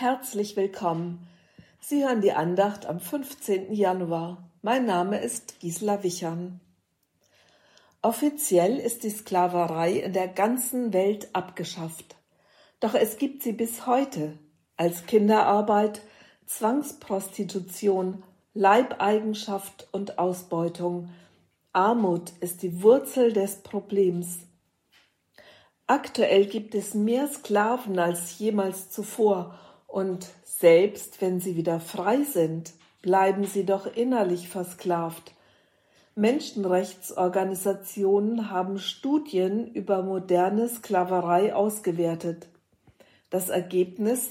Herzlich willkommen. Sie hören die Andacht am 15. Januar. Mein Name ist Gisela Wichern. Offiziell ist die Sklaverei in der ganzen Welt abgeschafft. Doch es gibt sie bis heute als Kinderarbeit, Zwangsprostitution, Leibeigenschaft und Ausbeutung. Armut ist die Wurzel des Problems. Aktuell gibt es mehr Sklaven als jemals zuvor und selbst wenn sie wieder frei sind, bleiben sie doch innerlich versklavt. Menschenrechtsorganisationen haben Studien über moderne Sklaverei ausgewertet. Das Ergebnis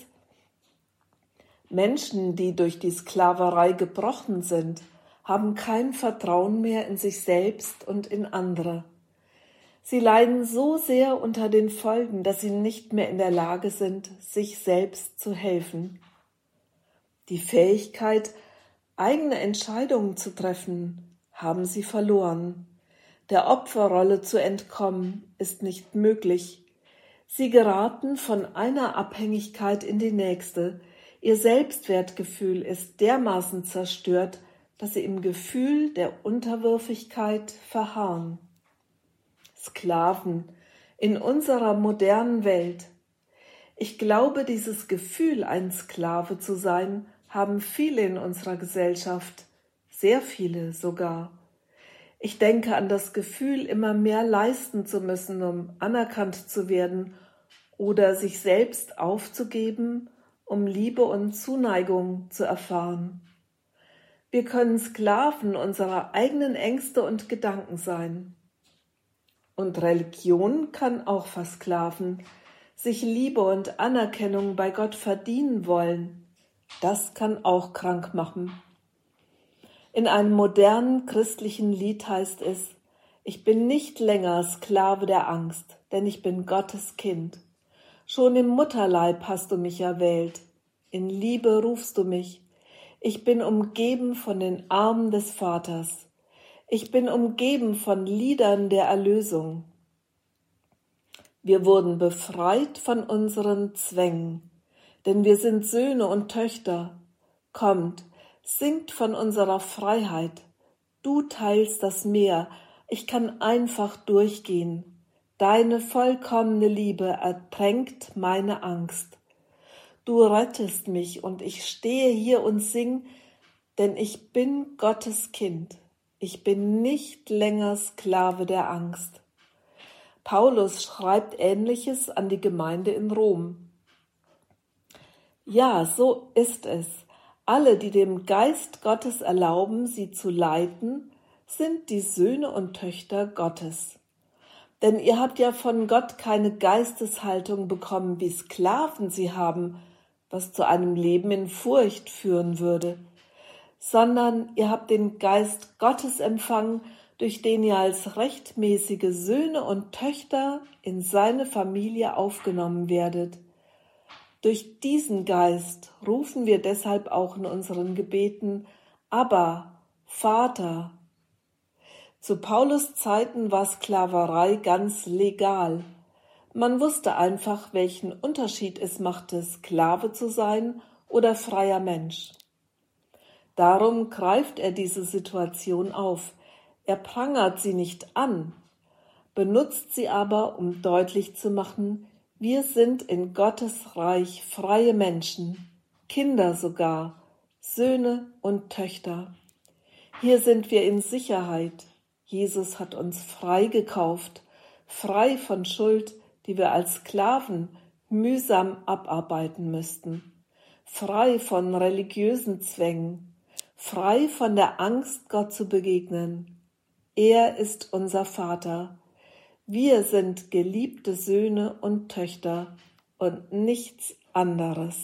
Menschen, die durch die Sklaverei gebrochen sind, haben kein Vertrauen mehr in sich selbst und in andere. Sie leiden so sehr unter den Folgen, dass sie nicht mehr in der Lage sind, sich selbst zu helfen. Die Fähigkeit, eigene Entscheidungen zu treffen, haben sie verloren. Der Opferrolle zu entkommen, ist nicht möglich. Sie geraten von einer Abhängigkeit in die nächste. Ihr Selbstwertgefühl ist dermaßen zerstört, dass sie im Gefühl der Unterwürfigkeit verharren. Sklaven in unserer modernen Welt. Ich glaube, dieses Gefühl, ein Sklave zu sein, haben viele in unserer Gesellschaft, sehr viele sogar. Ich denke an das Gefühl, immer mehr leisten zu müssen, um anerkannt zu werden oder sich selbst aufzugeben, um Liebe und Zuneigung zu erfahren. Wir können Sklaven unserer eigenen Ängste und Gedanken sein. Und Religion kann auch versklaven, sich Liebe und Anerkennung bei Gott verdienen wollen. Das kann auch krank machen. In einem modernen christlichen Lied heißt es, ich bin nicht länger Sklave der Angst, denn ich bin Gottes Kind. Schon im Mutterleib hast du mich erwählt. In Liebe rufst du mich. Ich bin umgeben von den Armen des Vaters. Ich bin umgeben von Liedern der Erlösung. Wir wurden befreit von unseren Zwängen, denn wir sind Söhne und Töchter. Kommt, singt von unserer Freiheit. Du teilst das Meer, ich kann einfach durchgehen. Deine vollkommene Liebe ertränkt meine Angst. Du rettest mich und ich stehe hier und sing, denn ich bin Gottes Kind. Ich bin nicht länger Sklave der Angst. Paulus schreibt Ähnliches an die Gemeinde in Rom. Ja, so ist es. Alle, die dem Geist Gottes erlauben, sie zu leiten, sind die Söhne und Töchter Gottes. Denn ihr habt ja von Gott keine Geisteshaltung bekommen, wie Sklaven sie haben, was zu einem Leben in Furcht führen würde sondern ihr habt den Geist Gottes empfangen, durch den ihr als rechtmäßige Söhne und Töchter in seine Familie aufgenommen werdet. Durch diesen Geist rufen wir deshalb auch in unseren Gebeten Aber, Vater. Zu Paulus Zeiten war Sklaverei ganz legal. Man wusste einfach, welchen Unterschied es machte, Sklave zu sein oder freier Mensch. Darum greift er diese Situation auf. Er prangert sie nicht an, benutzt sie aber, um deutlich zu machen, wir sind in Gottes Reich freie Menschen, Kinder sogar, Söhne und Töchter. Hier sind wir in Sicherheit. Jesus hat uns frei gekauft, frei von Schuld, die wir als Sklaven mühsam abarbeiten müssten, frei von religiösen Zwängen, frei von der Angst, Gott zu begegnen. Er ist unser Vater. Wir sind geliebte Söhne und Töchter und nichts anderes.